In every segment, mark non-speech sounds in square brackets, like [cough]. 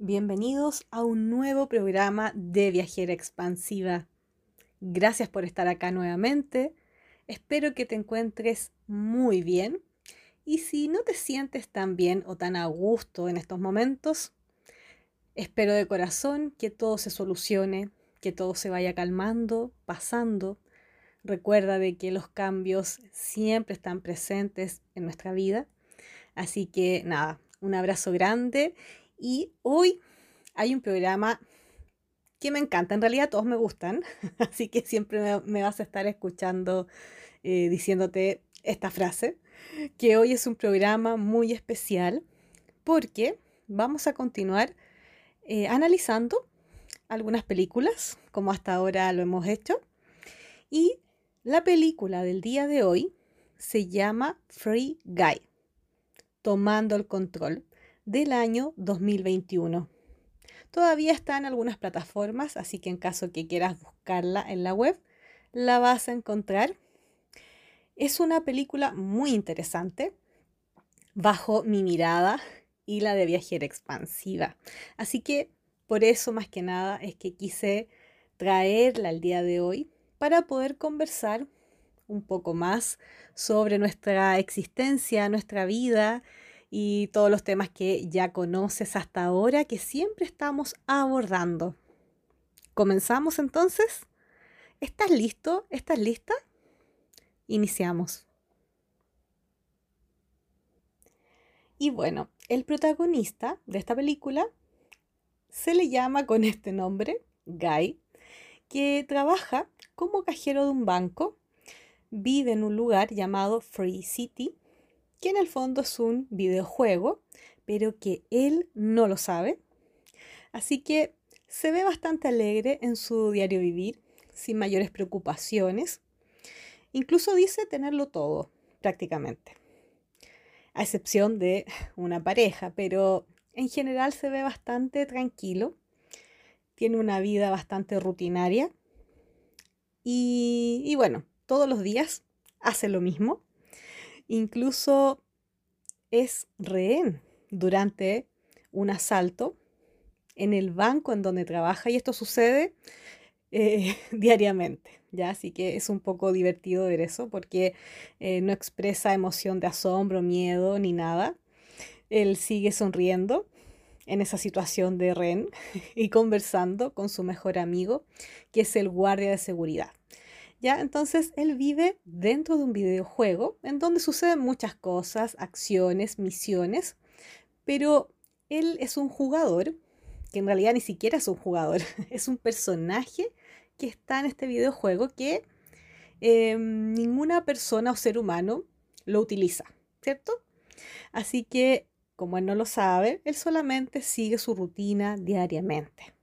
Bienvenidos a un nuevo programa de Viajera Expansiva. Gracias por estar acá nuevamente. Espero que te encuentres muy bien. Y si no te sientes tan bien o tan a gusto en estos momentos, espero de corazón que todo se solucione, que todo se vaya calmando, pasando. Recuerda de que los cambios siempre están presentes en nuestra vida. Así que nada, un abrazo grande y hoy hay un programa que me encanta, en realidad todos me gustan, [laughs] así que siempre me, vas a estar escuchando eh, diciéndote esta frase, que hoy es un programa muy especial porque vamos a continuar eh, analizando algunas películas, como hasta ahora lo hemos hecho, y la película del día de hoy se llama Free Guy, tomando el control del año 2021. Todavía está en algunas plataformas, así que en caso que quieras buscarla en la web, la vas a encontrar. Es una película muy interesante, bajo mi mirada y la de viajera expansiva. Así que por eso más que nada es que quise traerla el día de hoy para poder conversar un poco más sobre nuestra existencia, nuestra vida y todos los temas que ya conoces hasta ahora que siempre estamos abordando. ¿Comenzamos entonces? ¿Estás listo? ¿Estás lista? Iniciamos. Y bueno, el protagonista de esta película se le llama con este nombre, Guy, que trabaja como cajero de un banco, vive en un lugar llamado Free City que en el fondo es un videojuego, pero que él no lo sabe. Así que se ve bastante alegre en su diario vivir, sin mayores preocupaciones. Incluso dice tenerlo todo, prácticamente. A excepción de una pareja, pero en general se ve bastante tranquilo. Tiene una vida bastante rutinaria. Y, bueno, todos los días hace lo mismo Incluso es rehén durante un asalto en el banco en donde trabaja y esto sucede eh, [laughs] diariamente. ¿ya? Así que es un poco divertido ver eso porque eh, no expresa emoción de asombro, miedo ni nada. Él sigue sonriendo en esa situación de rehén [laughs] y conversando con su mejor amigo, que es el guardia de seguridad. ¿Ya? Entonces él vive dentro de un videojuego en donde suceden muchas cosas, acciones, misiones, pero él es un jugador, que en realidad ni siquiera es un jugador, [laughs] es un personaje que está en este videojuego que em, ninguna persona o ser humano lo utiliza, ¿cierto? Así que, como él no lo sabe, él solamente sigue su rutina diariamente.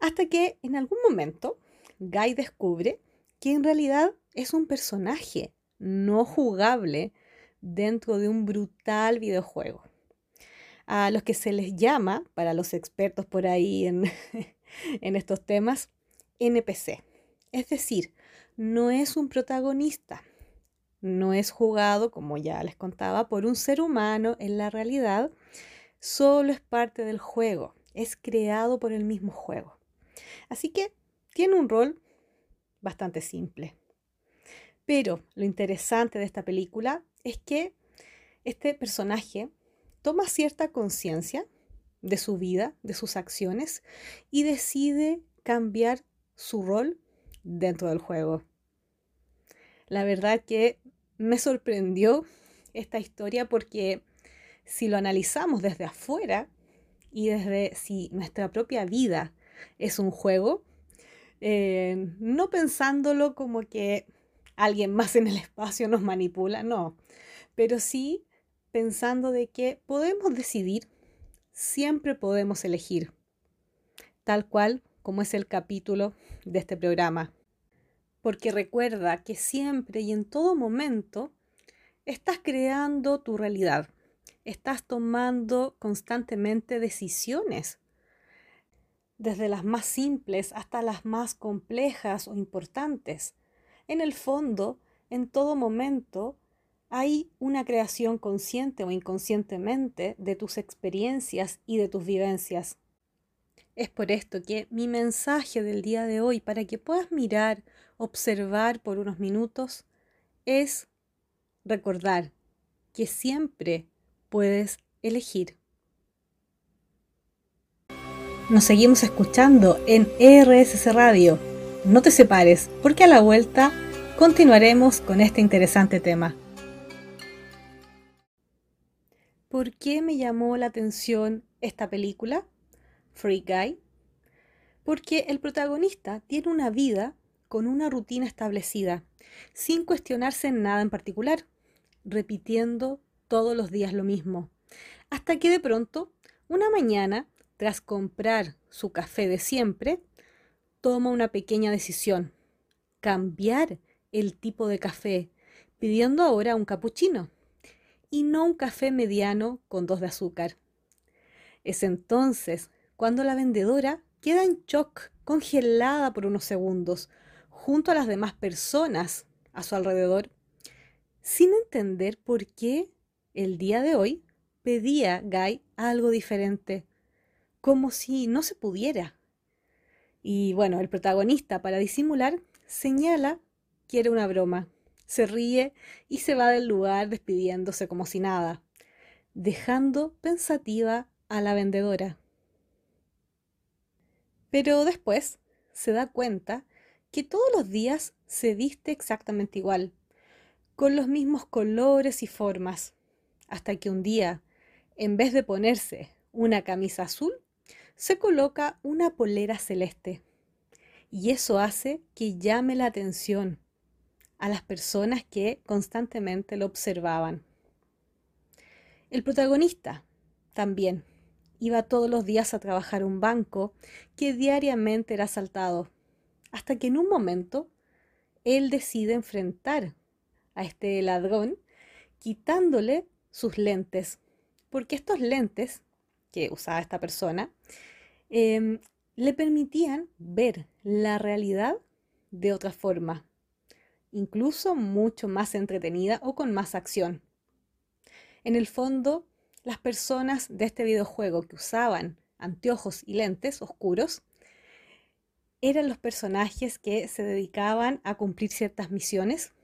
Hasta que en algún momento Guy descubre que en realidad es un personaje no jugable dentro de un brutal videojuego. A los que se les llama, para los expertos por ahí en, [laughs] en estos temas, NPC. Es decir, no es un protagonista, no es jugado, como ya les contaba, por un ser humano en la realidad, solo es parte del juego, es creado por el mismo juego. Así que tiene un rol bastante simple. Pero lo interesante de esta película es que este personaje toma cierta conciencia de su vida, de sus acciones y decide cambiar su rol dentro del juego. La verdad que me sorprendió esta historia porque si lo analizamos desde afuera y desde si nuestra propia vida es un juego, eh, no pensándolo como que alguien más en el espacio nos manipula, no, pero sí pensando de que podemos decidir, siempre podemos elegir, tal cual como es el capítulo de este programa. Porque recuerda que siempre y en todo momento estás creando tu realidad, estás tomando constantemente decisiones desde las más simples hasta las más complejas o importantes. En el fondo, en todo momento, hay una creación consciente o inconscientemente de tus experiencias y de tus vivencias. Es por esto que mi mensaje del día de hoy, para que puedas mirar, observar por unos minutos, es recordar que siempre puedes elegir. Nos seguimos escuchando en RSC Radio. No te separes, porque a la vuelta continuaremos con este interesante tema. ¿Por qué me llamó la atención esta película, Free Guy? Porque el protagonista tiene una vida con una rutina establecida, sin cuestionarse en nada en particular, repitiendo todos los días lo mismo, hasta que de pronto, una mañana, tras comprar su café de siempre, toma una pequeña decisión, cambiar el tipo de café, pidiendo ahora un cappuccino y no un café mediano con dos de azúcar. Es entonces cuando la vendedora queda en shock, congelada por unos segundos, junto a las demás personas a su alrededor, sin entender por qué el día de hoy pedía Guy algo diferente, como si no se pudiera. Y bueno, el protagonista, para disimular, señala que era una broma se ríe y se va del lugar despidiéndose como si nada, dejando pensativa a la vendedora. Pero después se da cuenta que todos los días se viste exactamente igual, con los mismos colores y formas, hasta que un día, en vez de ponerse una camisa azul, se coloca una polera celeste. Y eso hace que llame la atención a las personas que constantemente lo observaban. El protagonista también iba todos los días a trabajar un banco que diariamente era asaltado, hasta que en un momento él decide enfrentar a este ladrón quitándole sus lentes, porque estos lentes que usaba esta persona em, le permitían ver la realidad de otra forma, incluso mucho más entretenida o con más acción. En el fondo, las personas de este videojuego que usaban anteojos y lentes oscuros eran los personajes que se dedicaban a cumplir ciertas misiones,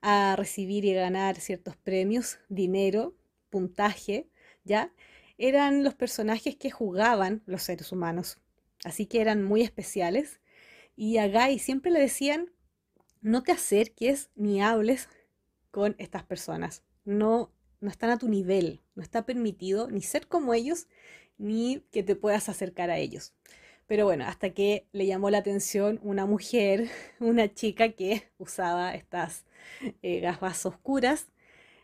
a recibir y ganar ciertos premios, dinero, puntaje, ¿ya? Eran los personajes que jugaban los seres humanos. Así que eran muy especiales. Y a Guy siempre le decían no te acerques ni hables con estas personas. No, no están a tu nivel. No está permitido ni ser como ellos, ni que te puedas acercar a ellos. Pero bueno, hasta que le llamó la atención una mujer, [laughs] una chica que usaba estas eh, gafas oscuras,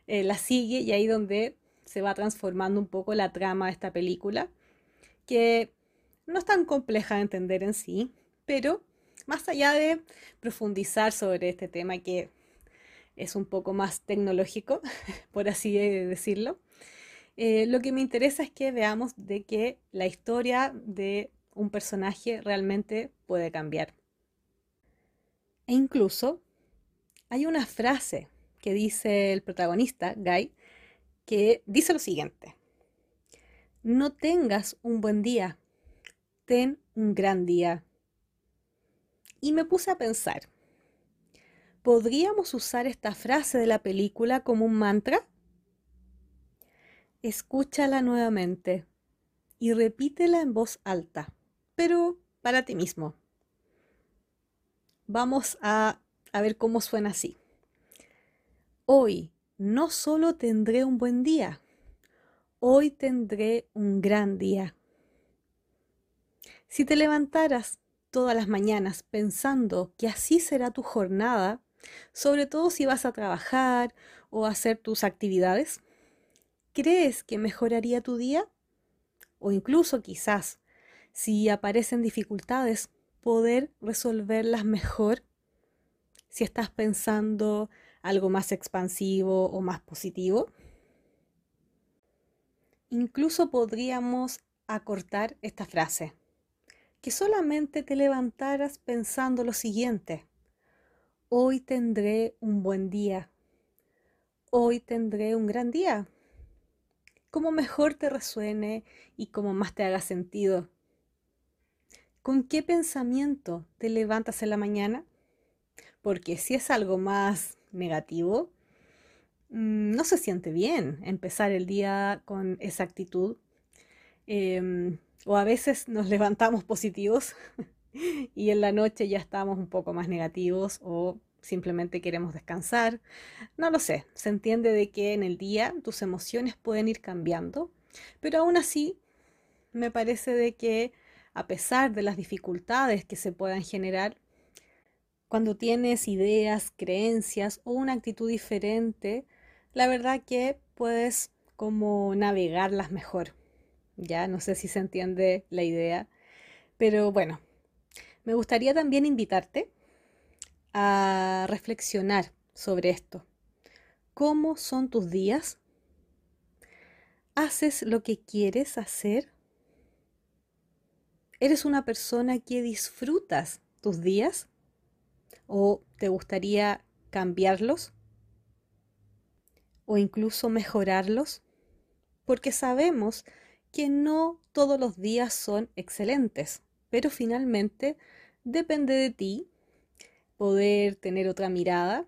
eh, la sigue y ahí donde se va transformando un poco la trama de esta película, que no es tan compleja de entender en sí, pero más allá de profundizar sobre este tema que es un poco más tecnológico, [laughs] por así decirlo, eh, lo que me interesa es que veamos de que la historia de un personaje realmente puede cambiar. E incluso hay una frase que dice el protagonista, Guy, que dice lo siguiente. No tengas un buen día, ten un gran día. Y me puse a pensar, ¿podríamos usar esta frase de la película como un mantra? Escúchala nuevamente y repítela en voz alta, pero para ti mismo. Vamos a, a ver cómo suena así. Hoy no solo tendré un buen día, hoy tendré un gran día. Si te levantaras todas las mañanas pensando que así será tu jornada, sobre todo si vas a trabajar o a hacer tus actividades? ¿Crees que mejoraría tu día? O incluso quizás, si aparecen dificultades, poder resolverlas mejor si estás pensando algo más expansivo o más positivo. Incluso podríamos acortar esta frase que solamente te levantaras pensando lo siguiente. Hoy tendré un buen día. hoy tendré un gran día. Como mejor te resuene y como más te haga sentido. ¿Con qué pensamiento te levantas en la mañana? Porque si es algo más negativo, mm, no se siente bien empezar el día con esa actitud. Em, o a veces nos [laughs] levantamos positivos [laughs] y en la noche ya estamos un poco más negativos o simplemente queremos descansar. No lo sé, se entiende de que en el día tus emociones pueden ir cambiando, pero aún así me parece de que a pesar de las dificultades que se puedan generar, cuando tienes ideas, creencias o una actitud diferente, la verdad que puedes como navegarlas mejor. Ya no sé si se entiende la idea, pero bueno, me gustaría también invitarte a reflexionar sobre esto. ¿Cómo son tus días? ¿Haces lo que quieres hacer? ¿Eres una persona que disfrutas tus días? ¿O te gustaría cambiarlos? ¿O incluso mejorarlos? Porque sabemos que no todos los días son excelentes, pero finalmente depende de ti poder tener otra mirada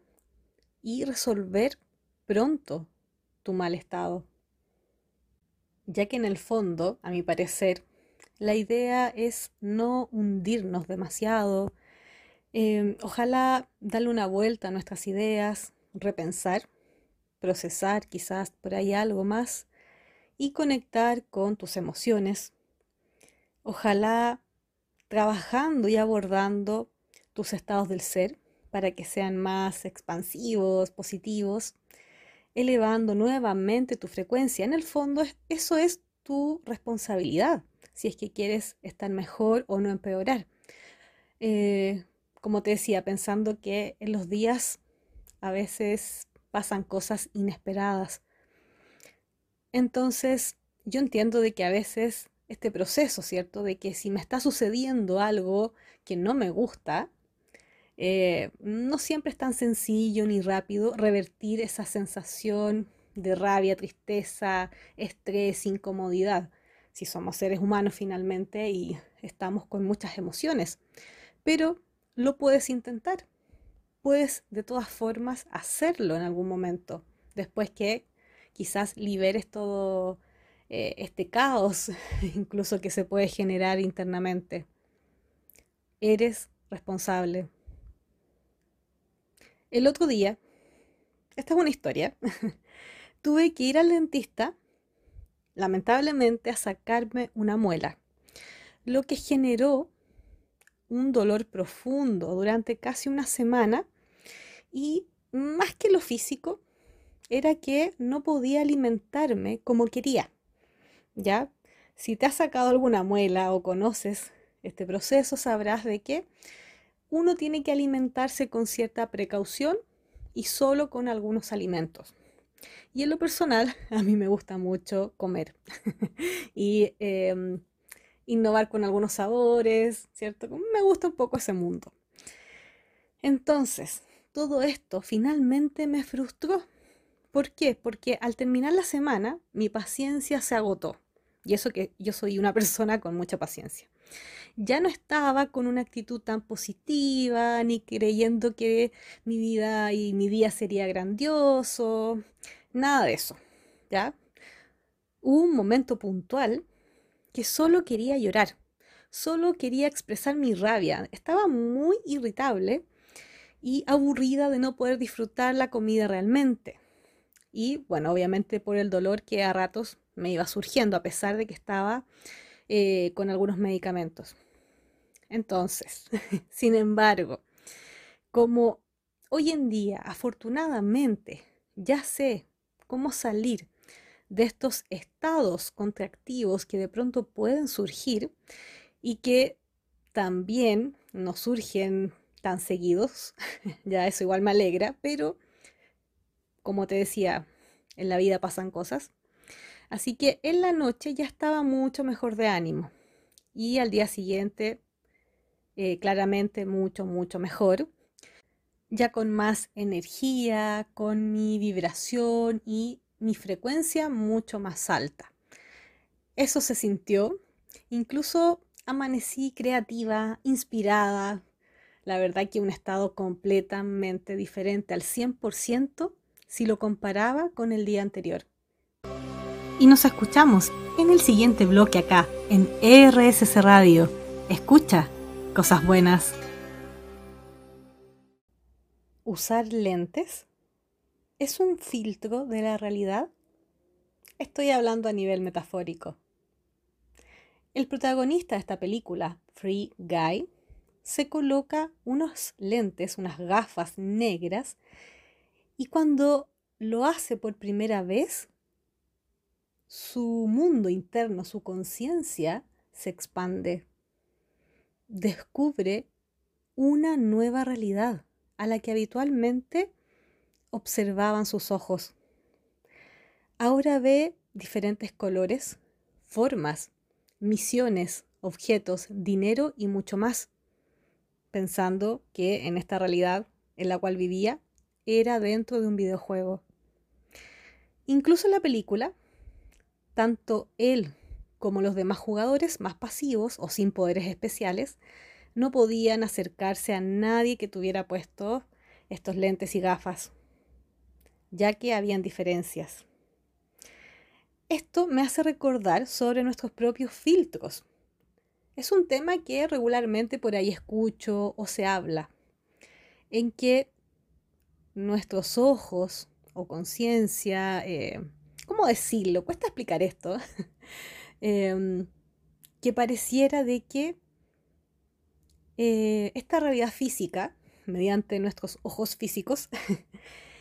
y resolver pronto tu mal estado. Ya que en el fondo, a mi parecer, la idea es no hundirnos demasiado, em, ojalá darle una vuelta a nuestras ideas, repensar, procesar quizás por ahí algo más y conectar con tus emociones. Ojalá trabajando y abordando tus estados del ser para que sean más expansivos, positivos, elevando nuevamente tu frecuencia. En el fondo, eso es tu responsabilidad, si es que quieres estar mejor o no empeorar. Eh, como te decía, pensando que en los días a veces pasan cosas inesperadas. Entonces, yo entiendo de que a veces este proceso, ¿cierto? De que si me está sucediendo algo que no me gusta, eh, no siempre es tan sencillo ni rápido revertir esa sensación de rabia, tristeza, estrés, incomodidad, si somos seres humanos finalmente y estamos con muchas emociones. Pero lo puedes intentar. Puedes de todas formas hacerlo en algún momento, después que quizás liberes todo eh, este caos, [laughs] incluso que se puede generar internamente. Eres responsable el otro día, esta es una historia, [laughs] tuve que ir al dentista, lamentablemente, a sacarme una muela, lo que generó un dolor profundo durante casi una semana y más que lo físico, era que no podía alimentarme como quería. ¿Ya? Si te has sacado alguna muela o conoces este proceso, sabrás de que uno tiene que alimentarse con cierta precaución y solo con algunos alimentos. Y en lo personal, [laughs] a mí me gusta mucho comer [laughs] y em, innovar con algunos sabores, ¿cierto? Me gusta un poco ese mundo. Entonces, todo esto finalmente me frustró. ¿Por qué? Porque al terminar la semana, mi paciencia se agotó. Y eso que yo soy una [laughs] persona con mucha paciencia ya no estaba con una actitud tan positiva, ni creyendo que mi vida y mi día sería grandioso, nada de eso, ¿ya? Hubo un momento puntual que solo quería llorar, solo quería expresar mi rabia, estaba muy irritable y aburrida de no poder disfrutar la comida realmente. Y bueno, obviamente por el dolor que a ratos me iba surgiendo, a pesar de que estaba eh, con algunos medicamentos. Entonces, [laughs] sin embargo, como hoy en día, afortunadamente, ya sé cómo salir de estos estados contractivos que de pronto pueden surgir y que también no surgen tan seguidos, [laughs] ya eso igual me alegra, pero como te decía, en la vida pasan cosas. Así que en la noche ya estaba mucho mejor de ánimo y al día siguiente eh, claramente mucho, mucho mejor. ya con más energía, con mi vibración y mi frecuencia mucho más alta. Eso se sintió. Incluso amanecí creativa, inspirada. La verdad que un estado completamente diferente al 100% si lo comparaba con el día anterior. Y nos escuchamos en el siguiente bloque acá, en RSC Radio. Escucha cosas buenas. ¿Usar lentes es un filtro de la realidad? Estoy hablando a nivel metafórico. El protagonista de esta película, Free Guy, se coloca unos lentes, unas gafas negras, y cuando lo hace por primera vez, su mundo interno, su conciencia, se expande. Descubre una nueva realidad a la que habitualmente observaban sus ojos. Ahora ve diferentes colores, formas, misiones, objetos, dinero y mucho más, pensando que en esta realidad en la cual vivía era dentro de un videojuego. Incluso en la película tanto él como los demás jugadores más pasivos o sin poderes especiales no podían acercarse a nadie que tuviera puesto estos lentes y gafas, ya que habían diferencias. Esto me hace recordar sobre nuestros propios filtros. Es un tema que regularmente por ahí escucho o se habla, en que nuestros ojos o conciencia, eh, ¿cómo decirlo? Cuesta explicar esto. [laughs] Em, que pareciera de que eh, esta realidad física, mediante nuestros ojos físicos, [laughs]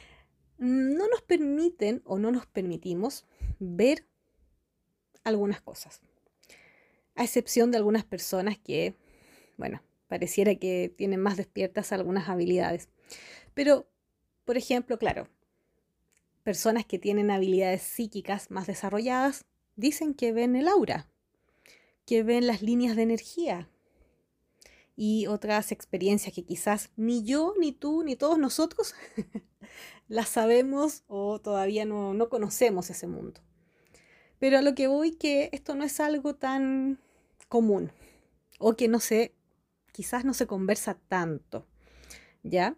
no nos permiten o no nos permitimos ver algunas cosas. A excepción de algunas personas que, bueno, pareciera que tienen más despiertas algunas habilidades. Pero, por ejemplo, claro, personas que tienen habilidades psíquicas más desarrolladas dicen que ven el aura, que ven las líneas de energía y otras experiencias que quizás ni yo, ni tú, ni todos nosotros [laughs] las sabemos o todavía no, no conocemos ese mundo. Pero a lo que voy que esto no es algo tan común o que no sé, quizás no se conversa tanto, ¿ya?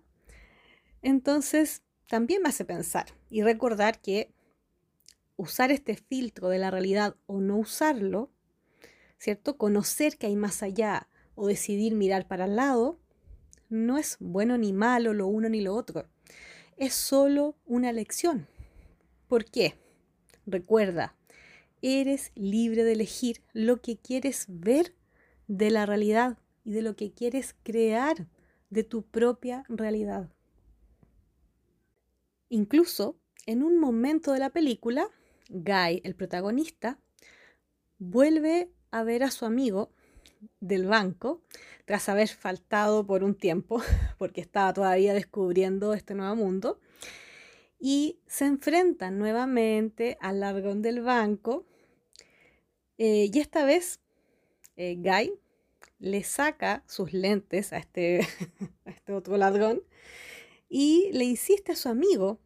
Entonces, también me hace pensar y recordar que usar este filtro de la realidad o no usarlo, ¿cierto? Conocer que hay más allá o decidir mirar para el lado, no es bueno ni malo lo uno ni lo otro. Es solo una lección. ¿Por qué? Recuerda, eres libre de elegir lo que quieres ver de la realidad y de lo que quieres crear de tu propia realidad. Incluso en un momento de la película, Guy, el protagonista, vuelve a ver a su amigo del banco tras haber faltado por un tiempo, [laughs] porque estaba todavía descubriendo este nuevo mundo, y se enfrentan nuevamente al largón del banco, eh, y esta vez eh, Guy le saca sus lentes a este, [laughs] a este otro ladrón y le insiste a su amigo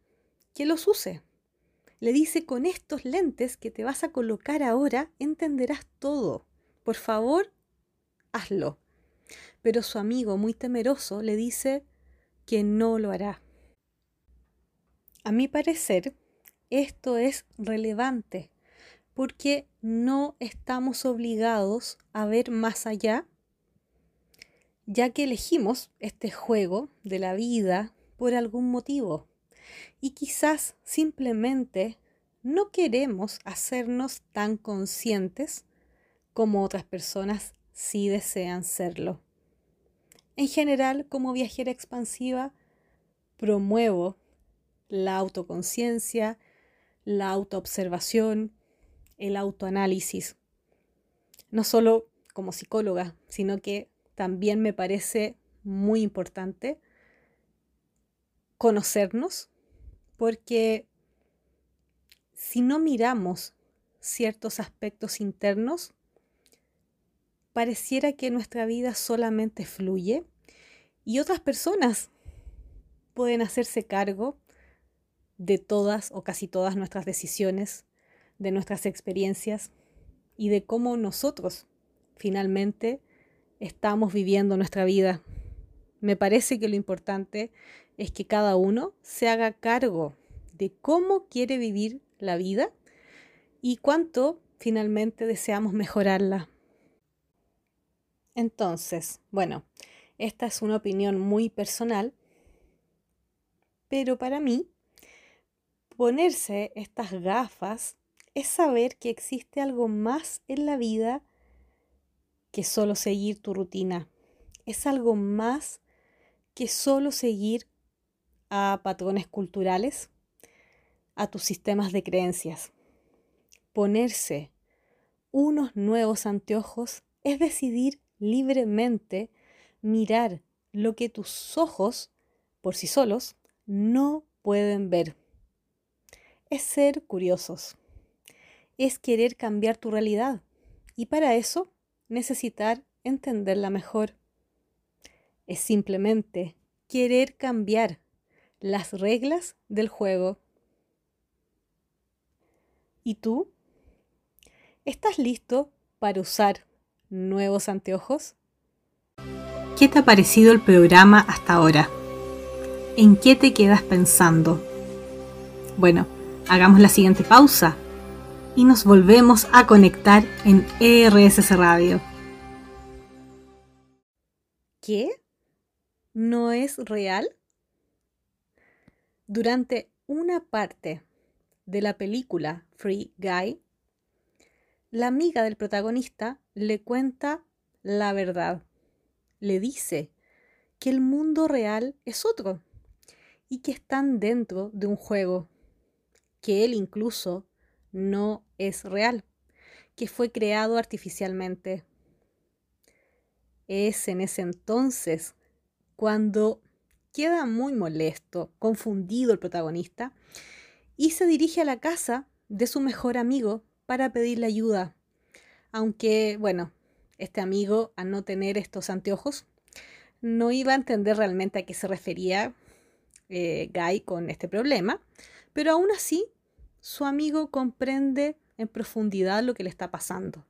que los use. Le dice, con estos lentes que te vas a colocar ahora, entenderás todo. Por favor, hazlo. Pero su amigo, muy temeroso, le dice que no lo hará. A mi parecer, esto es relevante porque no estamos obligados a ver más allá, ya que elegimos este juego de la vida por algún motivo y quizás simplemente no queremos hacernos tan conscientes como otras personas sí desean serlo. En general, como viajera expansiva, promuevo la autoconciencia, la autoobservación, el autoanálisis. No solo como psicóloga, sino que también me parece muy importante conocernos, porque si no miramos ciertos aspectos internos, pareciera que nuestra vida solamente fluye y otras personas pueden hacerse cargo de todas o casi todas nuestras decisiones, de nuestras experiencias y de cómo nosotros finalmente estamos viviendo nuestra vida. Me parece que lo importante es que cada uno se haga cargo de cómo quiere vivir la vida y cuánto finalmente deseamos mejorarla. Entonces, bueno, esta es una opinión muy personal, pero para mí, ponerse estas gafas es saber que existe algo más en la vida que solo seguir tu rutina. Es algo más que solo seguir a patrones culturales, a tus sistemas de creencias. Ponerse unos nuevos anteojos es decidir libremente mirar lo que tus ojos, por sí solos, no pueden ver. Es ser curiosos. Es querer cambiar tu realidad. Y para eso necesitar entenderla mejor. Es simplemente querer cambiar las reglas del juego. ¿Y tú? ¿Estás listo para usar nuevos anteojos? ¿Qué te ha parecido el programa hasta ahora? ¿En qué te quedas pensando? Bueno, hagamos la siguiente pausa y nos volvemos a conectar en ERSS Radio. ¿Qué? ¿No es real? Durante una parte de la película Free Guy, la amiga del protagonista le cuenta la verdad. Le dice que el mundo real es otro y que están dentro de un juego, que él incluso no es real, que fue creado artificialmente. Es en ese entonces cuando queda muy molesto, confundido el protagonista, y se dirige a la casa de su mejor amigo para pedirle ayuda. Aunque, bueno, este amigo, al no tener estos anteojos, no iba a entender realmente a qué se refería eh, Guy con este problema, pero aún así su amigo comprende en profundidad lo que le está pasando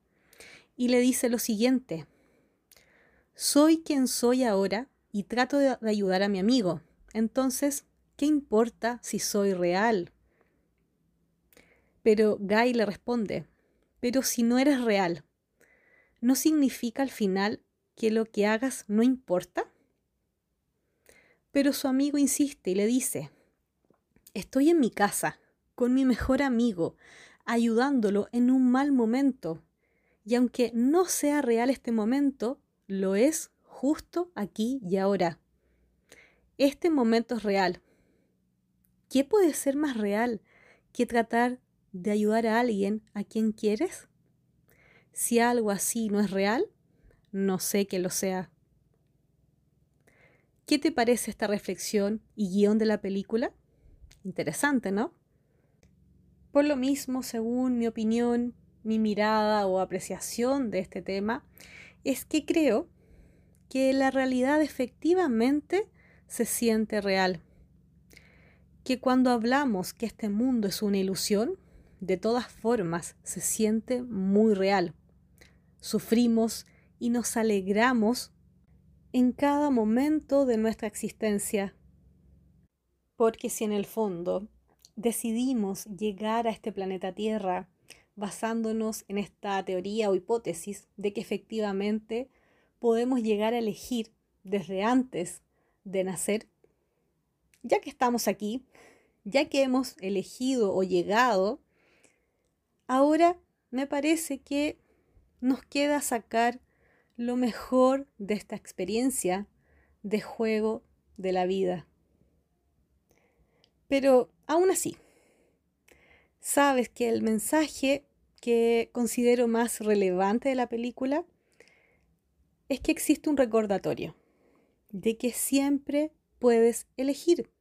y le dice lo siguiente, soy quien soy ahora y trato de, ayudar a mi amigo, entonces, ¿qué importa si soy real? Pero Guy le responde, pero si no eres real, ¿no significa al final que lo que hagas no importa? Pero su amigo insiste y le dice, estoy en mi casa, con mi mejor amigo, ayudándolo en un mal momento. Y aunque no sea real este momento, lo es justo aquí y ahora. Este momento es real. ¿Qué puede ser más real que tratar de ayudar a alguien a quien quieres? Si algo así no es real, no sé que lo sea. ¿Qué te parece esta reflexión y guion de la película? Interesante, ¿no? Por lo mismo, según mi opinión, mi mirada o apreciación de este tema, es que creo que la realidad efectivamente se siente real. Que cuando hablamos que este mundo es una ilusión, de todas formas se siente muy real. Sufrimos y nos alegramos en cada momento de nuestra existencia. Porque si en el fondo decidimos llegar a este planeta Tierra basándonos en esta teoría o hipótesis de que efectivamente podemos llegar a elegir desde antes de nacer, ya que estamos aquí, ya que hemos elegido o llegado, ahora me parece que nos queda sacar lo mejor de esta experiencia de juego de la vida. Pero aún así, sabes que el mensaje que considero más relevante de la película es que existe un recordatorio de que siempre puedes elegir.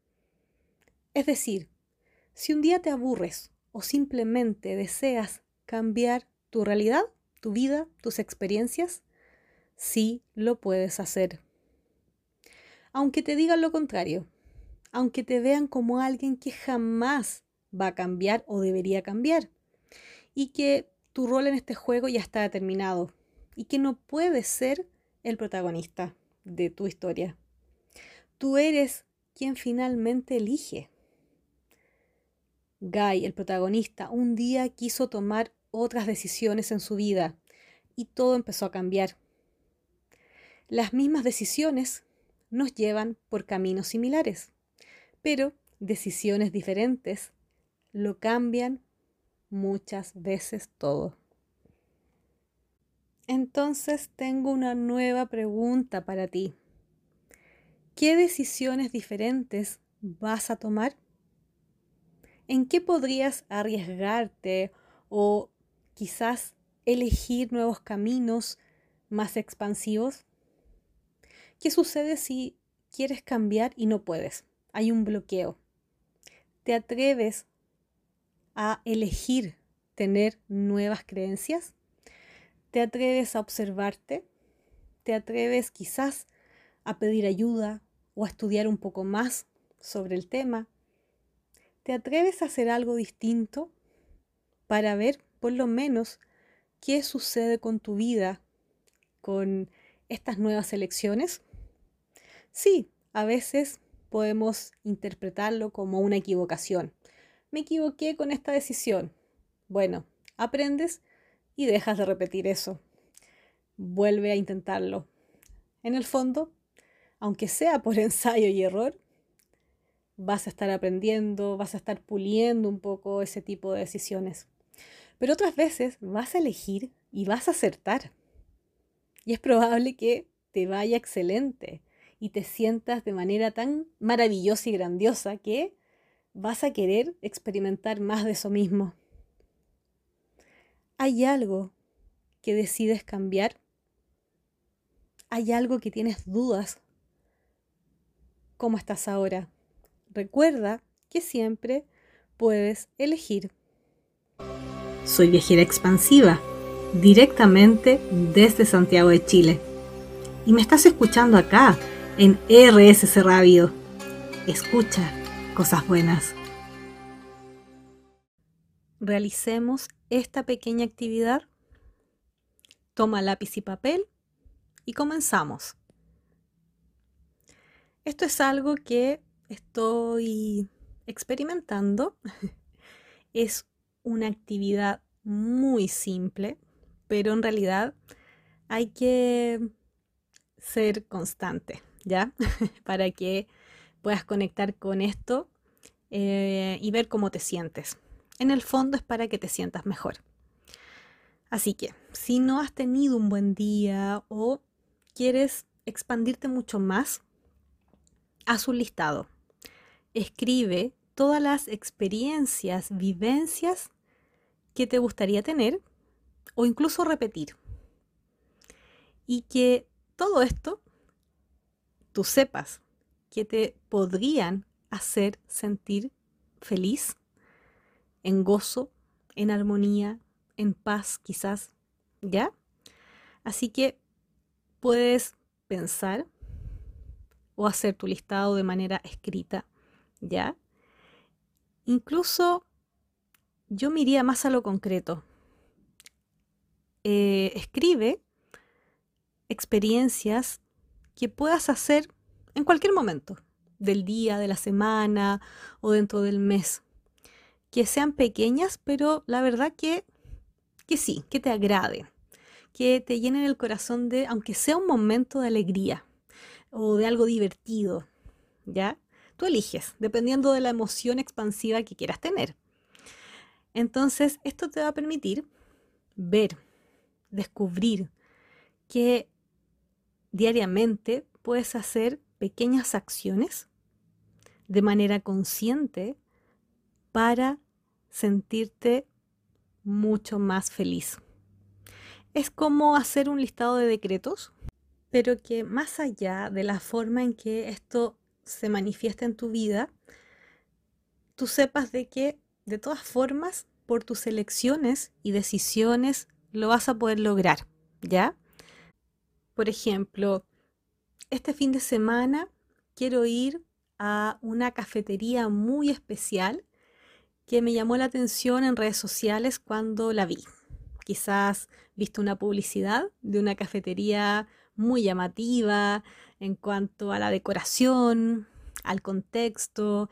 Es decir, si un día te aburres o simplemente deseas cambiar tu realidad, tu vida, tus experiencias, sí lo puedes hacer. Aunque te digan lo contrario, aunque te vean como alguien que jamás va a cambiar o debería cambiar, y que tu rol en este juego ya está determinado, y que no puedes ser el protagonista de tu historia. Tú eres quien finalmente elige. Guy, el protagonista, un día quiso tomar otras decisiones en su vida y todo empezó a cambiar. Las mismas decisiones nos llevan por caminos similares, pero decisiones diferentes lo cambian muchas veces todo. Entonces tengo una nueva pregunta para ti. ¿Qué decisiones diferentes vas a tomar? ¿En qué podrías arriesgarte o quizás elegir nuevos caminos más expansivos? ¿Qué sucede si quieres cambiar y no puedes? Hay un bloqueo. ¿Te atreves a elegir tener nuevas creencias? ¿Te atreves a observarte? ¿Te atreves quizás a pedir ayuda o a estudiar un poco más sobre el tema? ¿Te atreves a hacer algo distinto para ver por lo menos qué sucede con tu vida con estas nuevas elecciones? Sí, a veces podemos interpretarlo como una equivocación. Me equivoqué con esta decisión. Bueno, aprendes y dejas de repetir eso. Vuelve a intentarlo. En el fondo, aunque sea por [laughs] ensayo y error, vas a estar aprendiendo, vas a estar puliendo un poco ese tipo de decisiones. Pero otras veces vas a elegir y vas a acertar. Y es probable que te vaya excelente y te sientas de manera tan maravillosa y grandiosa que vas a querer experimentar más de eso mismo. ¿Hay algo que decides cambiar? ¿Hay algo que tienes dudas? ¿Cómo estás ahora? Recuerda que siempre puedes elegir. Soy viajera expansiva, directamente desde Santiago de Chile. Y me estás escuchando acá, en RSC Radio. Escucha cosas buenas. Realicemos esta pequeña actividad. Toma lápiz y papel y comenzamos. Esto es algo que estoy experimentando. [laughs] Es una actividad muy simple, pero en realidad hay que ser constante. ¿ya? [laughs] Para que puedas conectar con esto eh, y ver cómo te sientes. En el fondo es para que te sientas mejor. Así que, si no has tenido un buen día o quieres expandirte mucho más, haz un listado. Escribe todas las experiencias, vivencias que te gustaría tener o incluso repetir. Y que todo esto tú sepas que te podrían hacer sentir feliz, en gozo, en armonía, en paz quizás, ¿ya? Así que puedes pensar o hacer tu listado de manera escrita, ¿ya? Incluso yo me más a lo concreto. Eh, escribe experiencias que puedas hacer en cualquier momento del día, de la semana o dentro del mes. Que sean pequeñas, pero la verdad que, que sí, que te agrade, que te llenen el corazón de, aunque sea un momento de alegría o de algo divertido, ¿ya? Tú eliges, dependiendo de la emoción expansiva que quieras tener. Entonces, esto te va a permitir ver, descubrir que diariamente puedes hacer pequeñas acciones de manera consciente para sentirte mucho más feliz. Es como hacer un listado de decretos, pero que más allá de la forma en que esto se manifiesta en tu vida, tú sepas de que de todas formas, por tus elecciones y decisiones, lo vas a poder lograr, ¿ya? Por ejemplo, este fin de semana quiero ir a una cafetería muy especial que me llamó la atención en redes sociales cuando la vi. Quizás viste una publicidad de una cafetería muy llamativa en cuanto a la decoración, al contexto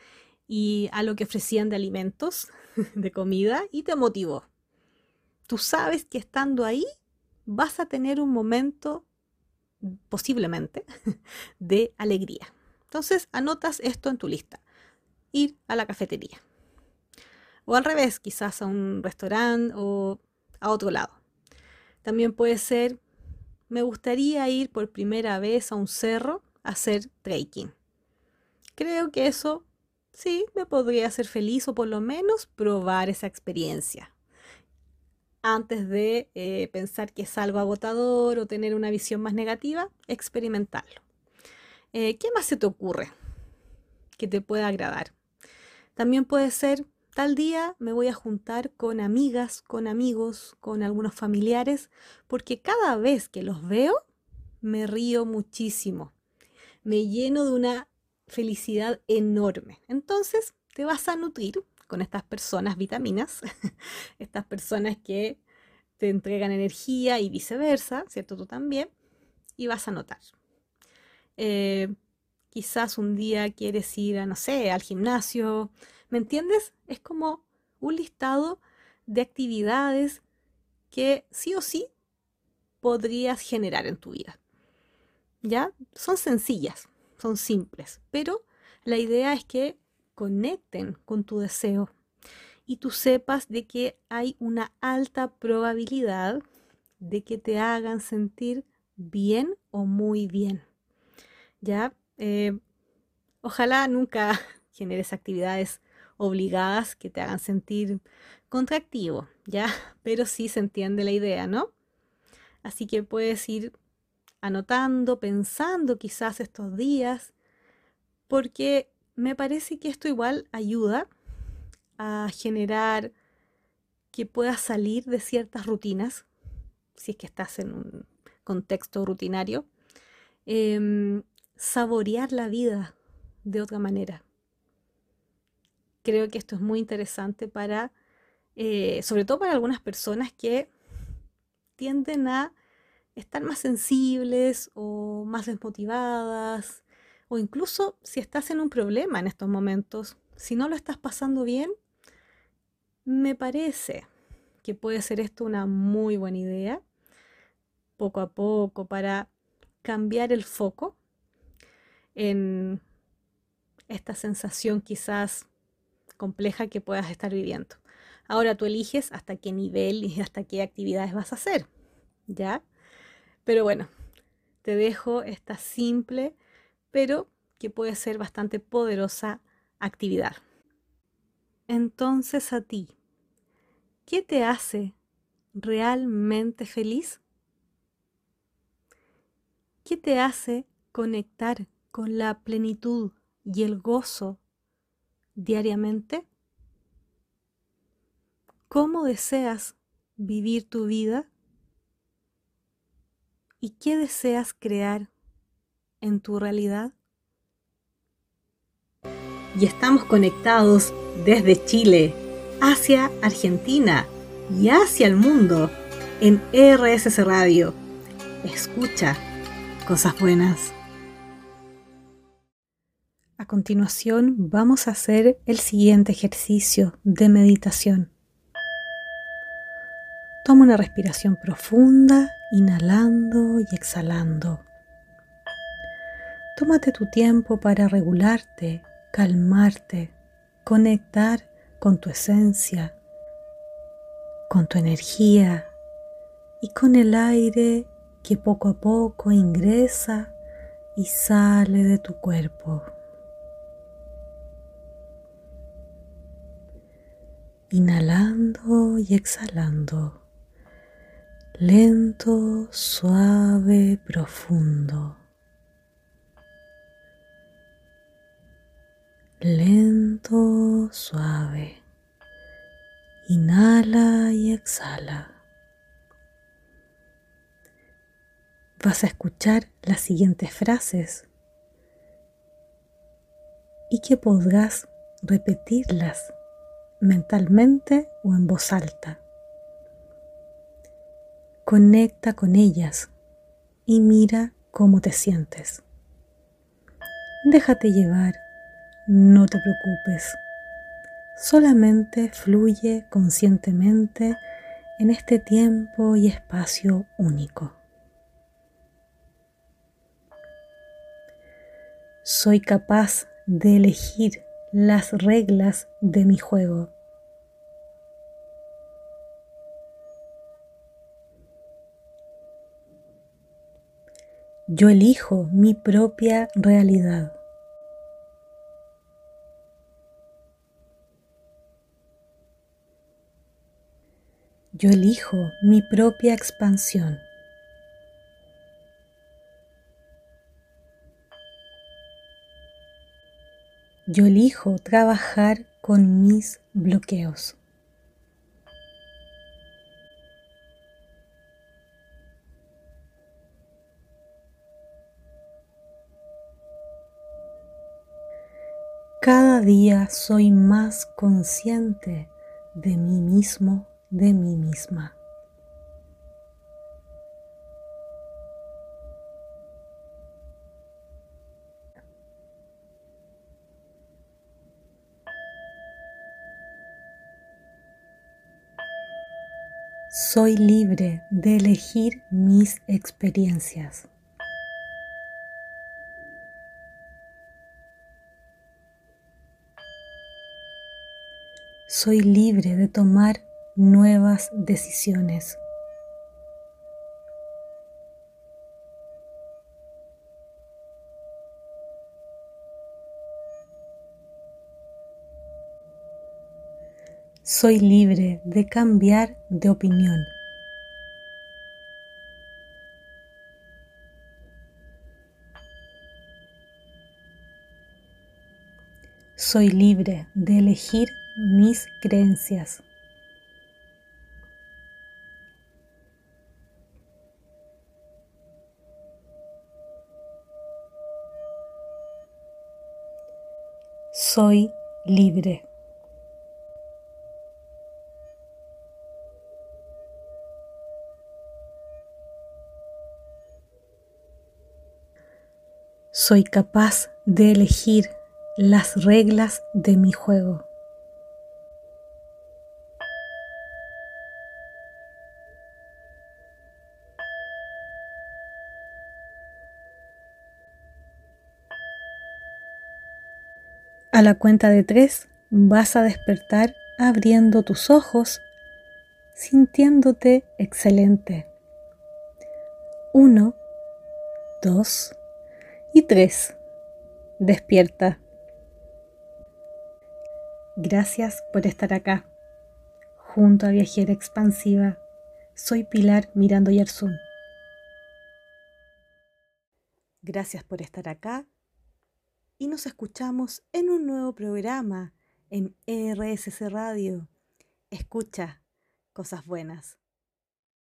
y a lo que ofrecían de alimentos, [laughs] de comida, y te motivó. Tú sabes que estando ahí vas a tener un momento, posiblemente, [laughs] de alegría. Entonces anotas esto en tu lista. Ir a la cafetería. O al revés, quizás a un restaurante o a otro lado. También puede ser, me gustaría ir por primera vez a un cerro a hacer trekking. Creo que eso sí me podría hacer feliz o por lo menos probar esa experiencia antes de eh, pensar que es algo agotador o tener una visión más negativa, experimentarlo. Eh, ¿Qué más se te ocurre que te pueda agradar? También puede ser, tal día me voy a juntar con amigas, con amigos, con algunos familiares, porque cada vez que los veo, me río muchísimo. Me lleno de una felicidad enorme. Entonces, te vas a nutrir con estas personas vitaminas, [laughs] estas personas que te entregan energía y viceversa, ¿cierto? Tú también, y vas a notar. Eh, quizás un día quieres ir a, no sé, al gimnasio, ¿me entiendes? Es como un listado de actividades que sí o sí podrías generar en tu vida. ¿Ya? Son sencillas, son simples, pero la idea es que conecten con tu deseo y tú sepas de que hay una alta probabilidad de que te hagan sentir bien o muy bien. ¿Ya? Eh, ojalá nunca [laughs] generes actividades obligadas que te hagan sentir contractivo, ¿ya? [laughs] Pero sí se entiende la idea, ¿no? Así que puedes ir anotando, pensando quizás estos días, porque me parece que esto igual ayuda a generar que puedas salir de ciertas rutinas, si es que estás en un contexto rutinario, em, saborear la vida de otra manera. Creo que esto es muy interesante para, eh, sobre todo para algunas personas que tienden a estar más sensibles o más desmotivadas, o incluso si estás en un problema en estos momentos, si no lo estás pasando bien, me parece que puede ser esto una muy buena idea, poco a poco, para cambiar el foco en esta sensación quizás compleja que puedas estar viviendo. Ahora tú eliges hasta qué nivel y hasta qué actividades vas a hacer, ¿ya? Pero bueno, te dejo esta simple pero que puede ser bastante poderosa actividad. Entonces a ti, ¿qué te hace realmente feliz? ¿Qué te hace conectar con la plenitud y el gozo diariamente? ¿Cómo deseas vivir tu vida? ¿Y qué deseas crear en tu realidad? Y estamos conectados desde Chile, hacia Argentina y hacia el mundo en RSS Radio. Escucha cosas buenas. A continuación vamos a hacer el siguiente ejercicio de meditación. Toma una respiración profunda, inhalando y exhalando. Tómate tu tiempo para regularte, calmarte, conectar con tu esencia, con tu energía y con el aire que poco a poco ingresa y sale de tu cuerpo. Inhalando y exhalando, lento, suave, profundo. lento, suave. Inhala y exhala. Vas a escuchar las siguientes frases. y que podrás repetirlas mentalmente o en voz alta. Conecta con ellas y mira cómo te sientes. Déjate llevar, no te preocupes. Solamente fluye conscientemente en este tiempo y espacio único. Soy capaz de elegir las reglas de mi juego. Yo elijo mi propia realidad. Yo elijo mi propia expansión. Yo elijo trabajar con mis bloqueos. Cada día soy más consciente de mí mismo, de mí misma. Soy libre de elegir mis experiencias. Soy libre de tomar nuevas decisiones. Soy libre de cambiar de opinión. Soy libre de elegir mis creencias. Soy libre. Soy capaz de elegir las reglas de mi juego. A la cuenta de tres vas a despertar abriendo tus ojos, sintiéndote excelente. Uno, dos y tres. Despierta. Gracias por estar acá, junto a Viajera Expansiva. Soy Pilar Mirando Yarzún. Gracias por estar acá y nos escuchamos en un nuevo programa en RSC Radio. Escucha cosas buenas.